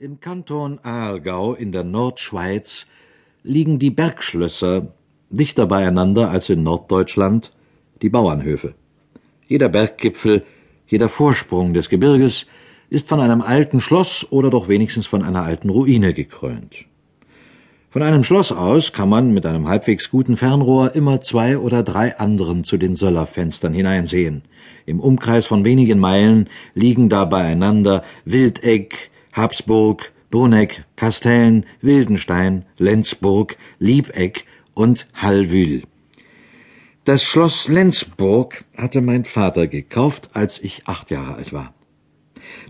Im Kanton Aargau in der Nordschweiz liegen die Bergschlösser dichter beieinander als in Norddeutschland die Bauernhöfe. Jeder Berggipfel, jeder Vorsprung des Gebirges ist von einem alten Schloss oder doch wenigstens von einer alten Ruine gekrönt. Von einem Schloss aus kann man mit einem halbwegs guten Fernrohr immer zwei oder drei anderen zu den Söllerfenstern hineinsehen. Im Umkreis von wenigen Meilen liegen da beieinander Wildegg, Habsburg, Bruneck, Kastellen, Wildenstein, Lenzburg, Liebegg und Hallwül. Das Schloss Lenzburg hatte mein Vater gekauft, als ich acht Jahre alt war.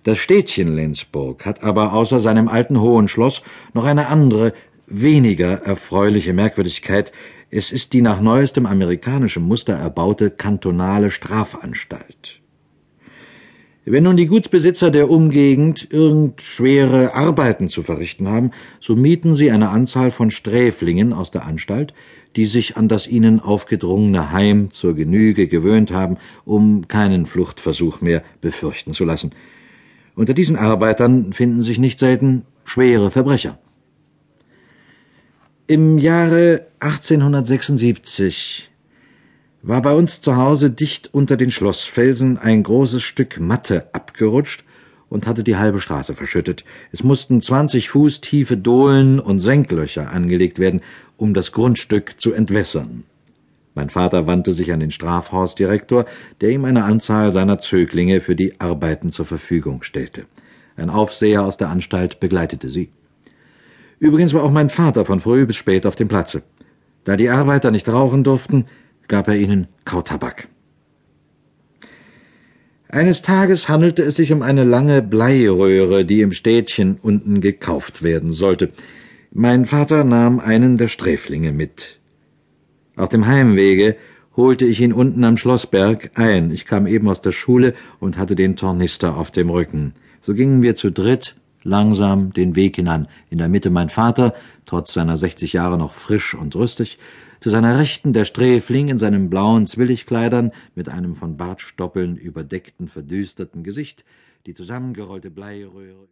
Das Städtchen Lenzburg hat aber außer seinem alten hohen Schloss noch eine andere, weniger erfreuliche Merkwürdigkeit. Es ist die nach neuestem amerikanischem Muster erbaute kantonale Strafanstalt. Wenn nun die Gutsbesitzer der Umgegend irgend schwere Arbeiten zu verrichten haben, so mieten sie eine Anzahl von Sträflingen aus der Anstalt, die sich an das ihnen aufgedrungene Heim zur Genüge gewöhnt haben, um keinen Fluchtversuch mehr befürchten zu lassen. Unter diesen Arbeitern finden sich nicht selten schwere Verbrecher. Im Jahre 1876 war bei uns zu Hause dicht unter den Schlossfelsen ein großes Stück Matte abgerutscht und hatte die halbe Straße verschüttet. Es mussten zwanzig Fuß tiefe Dohlen und Senklöcher angelegt werden, um das Grundstück zu entwässern. Mein Vater wandte sich an den Strafhausdirektor, der ihm eine Anzahl seiner Zöglinge für die Arbeiten zur Verfügung stellte. Ein Aufseher aus der Anstalt begleitete sie. Übrigens war auch mein Vater von früh bis spät auf dem Platze. Da die Arbeiter nicht rauchen durften, gab er ihnen Kautabak. Eines Tages handelte es sich um eine lange Bleiröhre, die im Städtchen unten gekauft werden sollte. Mein Vater nahm einen der Sträflinge mit. Auf dem Heimwege holte ich ihn unten am Schlossberg ein. Ich kam eben aus der Schule und hatte den Tornister auf dem Rücken. So gingen wir zu dritt langsam den Weg hinan. In der Mitte mein Vater, trotz seiner sechzig Jahre noch frisch und rüstig, zu seiner Rechten der Sträfling in seinen blauen Zwilligkleidern mit einem von Bartstoppeln überdeckten, verdüsterten Gesicht, die zusammengerollte Bleiröhre